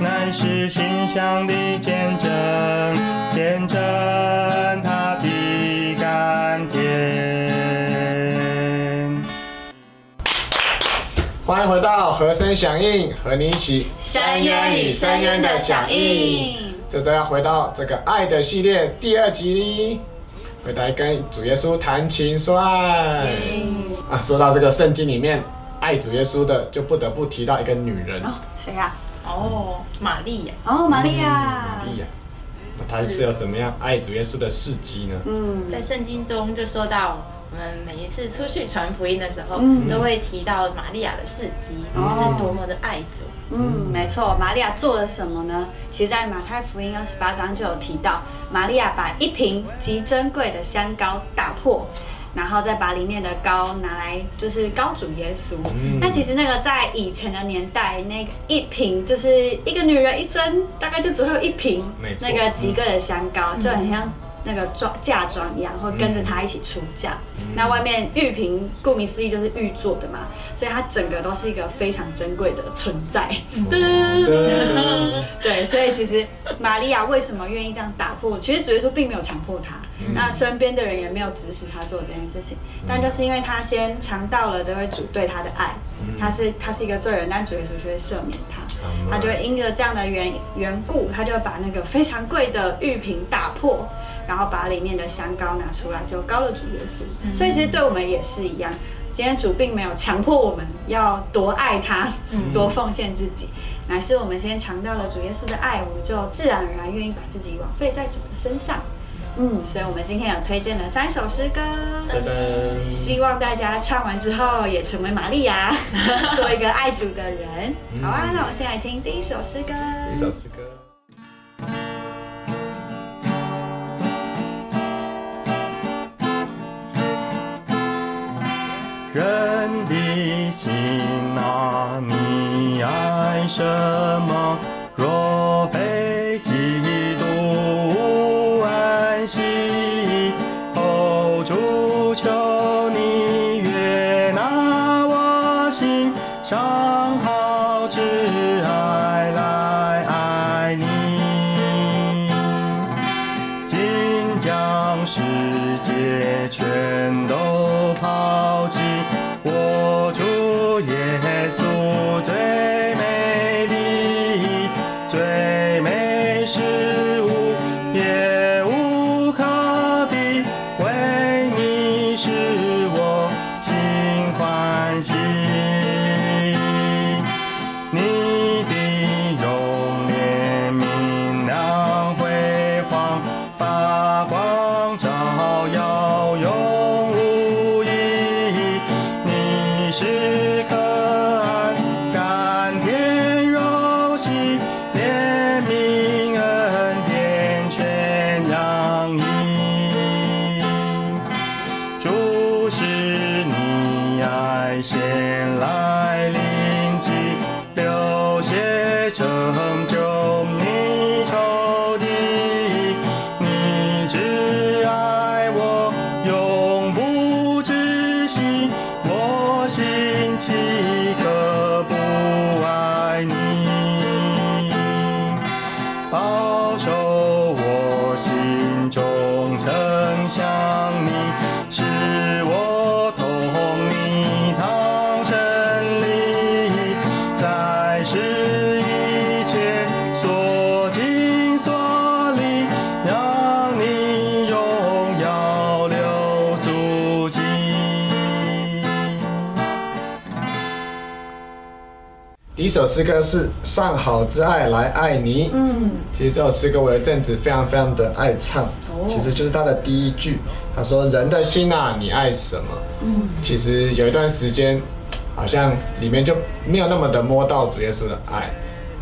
乃是馨香的见证，见证他的甘甜。欢迎回到和声响应，和你一起深渊与深渊的响应。这周要回到这个爱的系列第二集，回来跟主耶稣谈情说爱。啊，说到这个圣经里面爱主耶稣的，就不得不提到一个女人，哦，谁呀？哦，玛利亚，哦，玛利亚玛。利亚。那她是有什么样爱主耶稣的事迹呢？嗯，在圣经中就说到，我们每一次出去传福音的时候，嗯都会提到玛利亚的事迹，哦是多么的爱主。嗯，没错，玛利亚做了什么呢？其实，在马太福音二十八章就有提到，玛利亚把一瓶极珍贵的香膏打破。然后再把里面的膏拿来，就是膏主耶稣。嗯那其实那个在以前的年代，那个一瓶就是一个女人一生大概就只会有一瓶没错那个极贵的香膏，就很像那个妆嫁妆一样，会跟着他一起出嫁。那外面玉瓶，顾名思义就是玉做的嘛，所以它整个都是一个非常珍贵的存在。噔对，所以其实玛利亚为什么愿意这样打破？其实主耶稣并没有强迫她，那身边的人也没有指使他做这件事情，但就是因为他先尝到了这位主对他的爱，他是他是一个罪人，但主耶稣却会赦免他，他就会因着这样的缘缘故，他就把那个非常贵的玉瓶打破，然后把里面的香膏拿出来，就膏了主耶稣。所以其实对我们也是一样。今天主并没有强迫我们要多爱他，多奉献自己，乃是我们先尝到了主耶稣的爱，我们就自然而然愿意把自己枉费在主的身上。嗯，所以我们今天有推荐了三首诗歌，噔噔，希望大家唱完之后也成为玛利亚，做一个爱主的人。好啊，那我们先来听第一首诗歌。一首诗歌。人的心啊，你爱什么？若非基督无安息，哦，主求你悦纳我心，上好之爱来爱你。尽将世界全都抛 come 首诗歌是《上好之爱来爱你》。嗯，其实这首诗歌我有一阵子非常非常的爱唱，哦其实就是它的第一句，他说：“人的心啊，你爱什么？”嗯，其实有一段时间，好像里面就没有那么的摸到主耶稣的爱，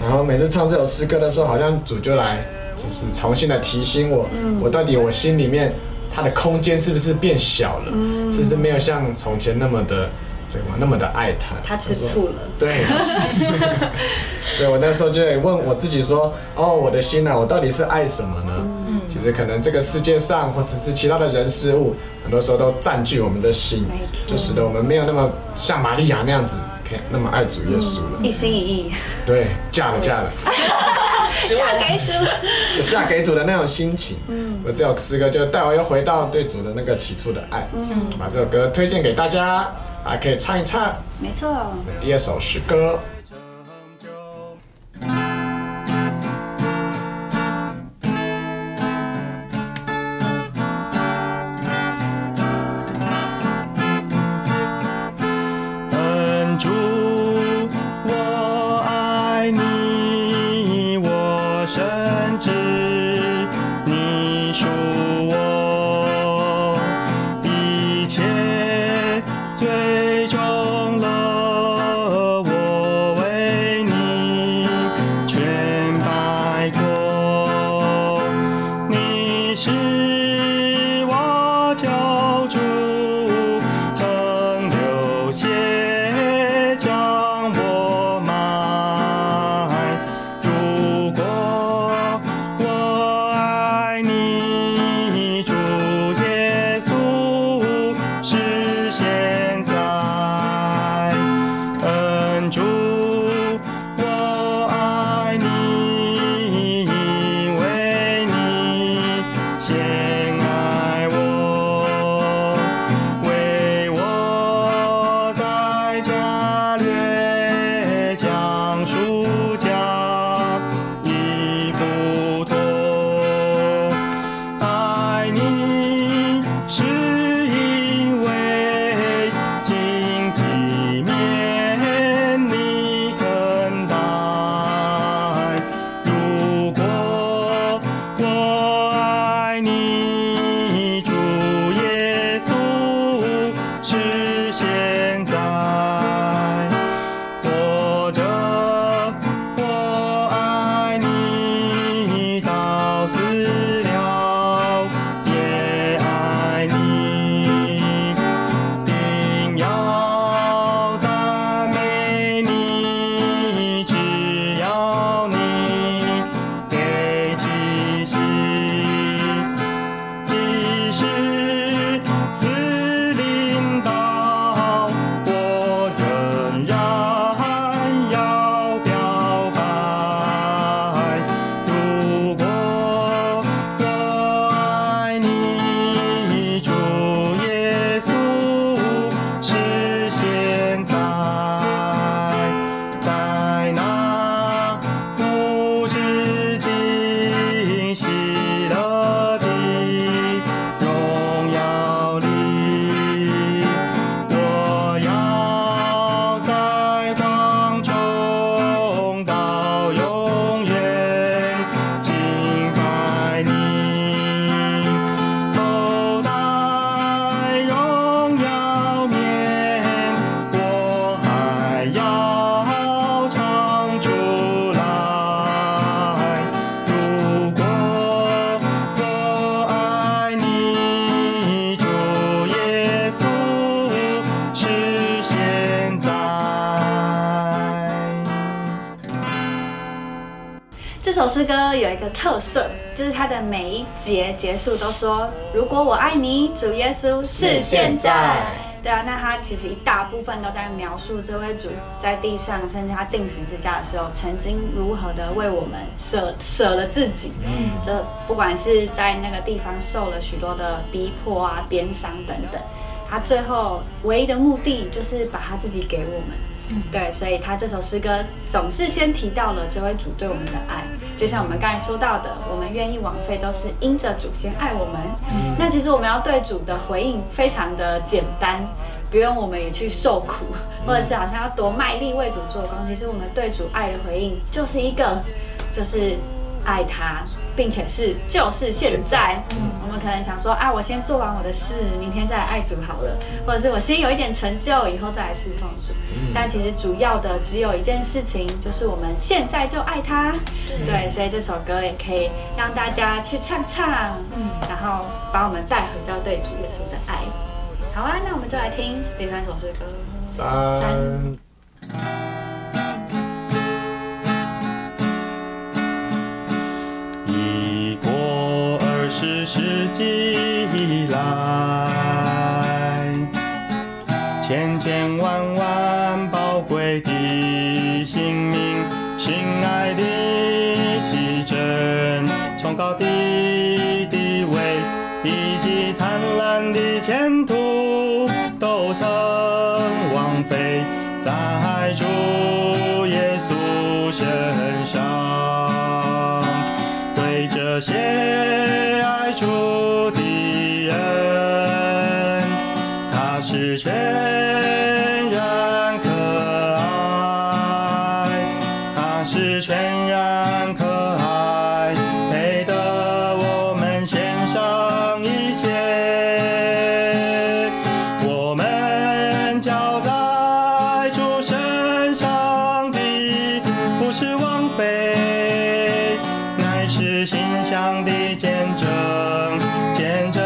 然后每次唱这首诗歌的时候，好像主就来，就是重新的提醒我，我到底我心里面它的空间是不是变小了？是不是没有像从前那么的怎么那么的爱他？他吃醋了。对，所以我那时候就得问我自己说：哦，我的心啊，我到底是爱什么呢？嗯，其实可能这个世界上或者是其他的人事物，很多时候都占据我们的心就使得我们没有那么像玛利亚那样子，可以那么爱主耶稣了。一心一意，对，嫁了嫁了，嫁给主。就嫁给主的那种心情。嗯，我这首诗歌就带我又回到对主的那个起初的爱。嗯，把这首歌推荐给大家，还可以唱一唱。没错，第二首诗歌。enjoy. 首诗歌有一个特色，就是它的每一节结束都说：“如果我爱你，主耶稣是现在。”对啊，那他其实一大部分都在描述这位主在地上，甚至他定十字架的时候，曾经如何的为我们舍舍了自己。嗯，就不管是在那个地方受了许多的逼迫啊、鞭伤等等，他最后唯一的目的就是把他自己给我们。对，所以他这首诗歌总是先提到了这位主对我们的爱，就像我们刚才说到的，我们愿意枉费都是因着主先爱我们。那其实我们要对主的回应非常的简单，不用我们也去受苦，或者是好像要多卖力为主做工。其实我们对主爱的回应就是一个，就是爱他，并且是就是现在。嗯，我们可能想说啊，我先做完我的事，明天再来爱主好了，或者是我先有一点成就，以后再来侍奉主。但其实主要的只有一件事情，就是我们现在就爱他。对，所以这首歌也可以让大家去唱唱，嗯，然后把我们带回到对主耶稣的爱。好啊，那我们就来听第三首诗歌。三。一世纪以来，千千万万宝贵的性命，心爱的奇珍，崇高的地位以及灿烂的前途，交在主身上的，不是枉费，乃是馨香的见证，见证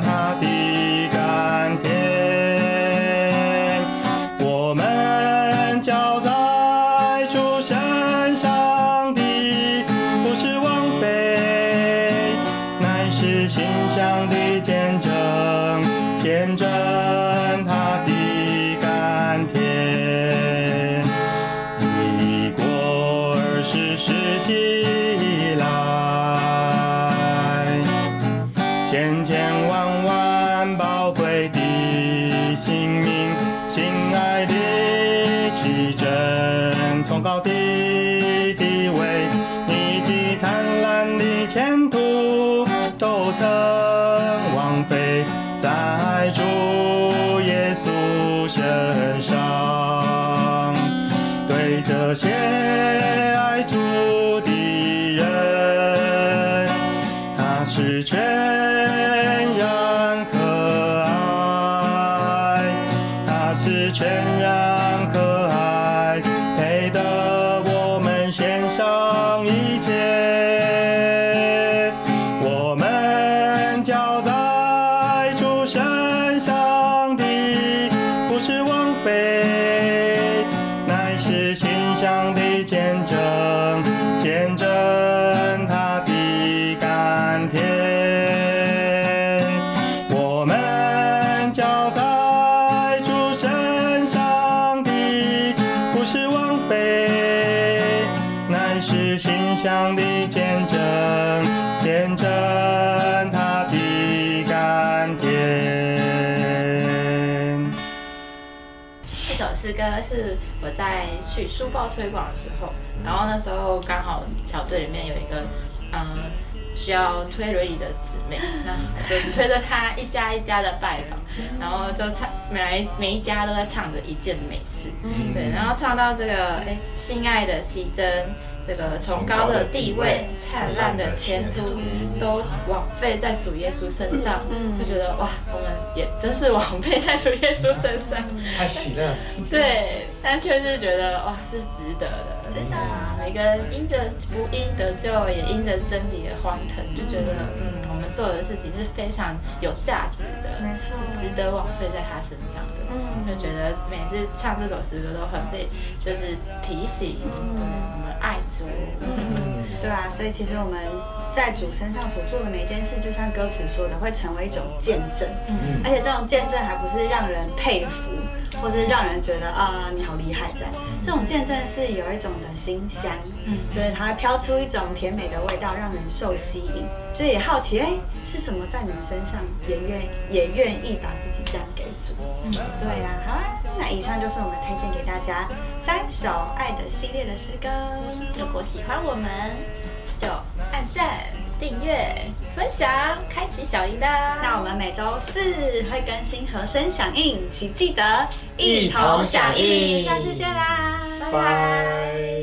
他的甘甜。我们交在主身上的，不是枉费，乃是馨香的见证，见证献上一切。我们交在主身上的，不是枉费，乃是馨香的见证，见证他的甘甜。我们交在主身上的，不是枉费，是馨香的见证，见证他的甘甜。这首诗歌是我在去书报推广的时候，然后那时候刚好小队里面有一个嗯需要推轮椅的姊妹，那我就推着她一家一家的拜访，然后就唱每来每一家都在唱着一件美事，对，然后唱到这个哎心爱的奇珍。这个崇高的地位、灿烂的前途，都枉费在主耶稣身上，就觉得哇，我们也真是枉费在主耶稣身上。太喜乐，对，但却是觉得哇，是值得的，真的啊！每个人因着福音得救，也因着真理而欢腾，就觉得嗯，我们做的事情是非常有价值的，没错值得枉费在他身上的。嗯就觉得每次唱这首诗歌都很被就是提醒，对我们爱主。嗯，对啊，所以其实我们在主身上所做的每一件事，就像歌词说的，会成为一种见证。嗯而且这种见证还不是让人佩服，或是让人觉得啊你好厉害在，这种见证是有一种的馨香，嗯。就是它会飘出一种甜美的味道，让人受吸引，所以也好奇，哎，是什么在你身上也愿也愿意把自己这样给主？嗯，对呀、好啊，那以上就是我们推荐给大家三首爱的系列的诗歌。如果喜欢我们，就按赞、订阅、分享、开启小铃铛。那我们每周四会更新和声响应，请记得一同响应下次见啦，拜。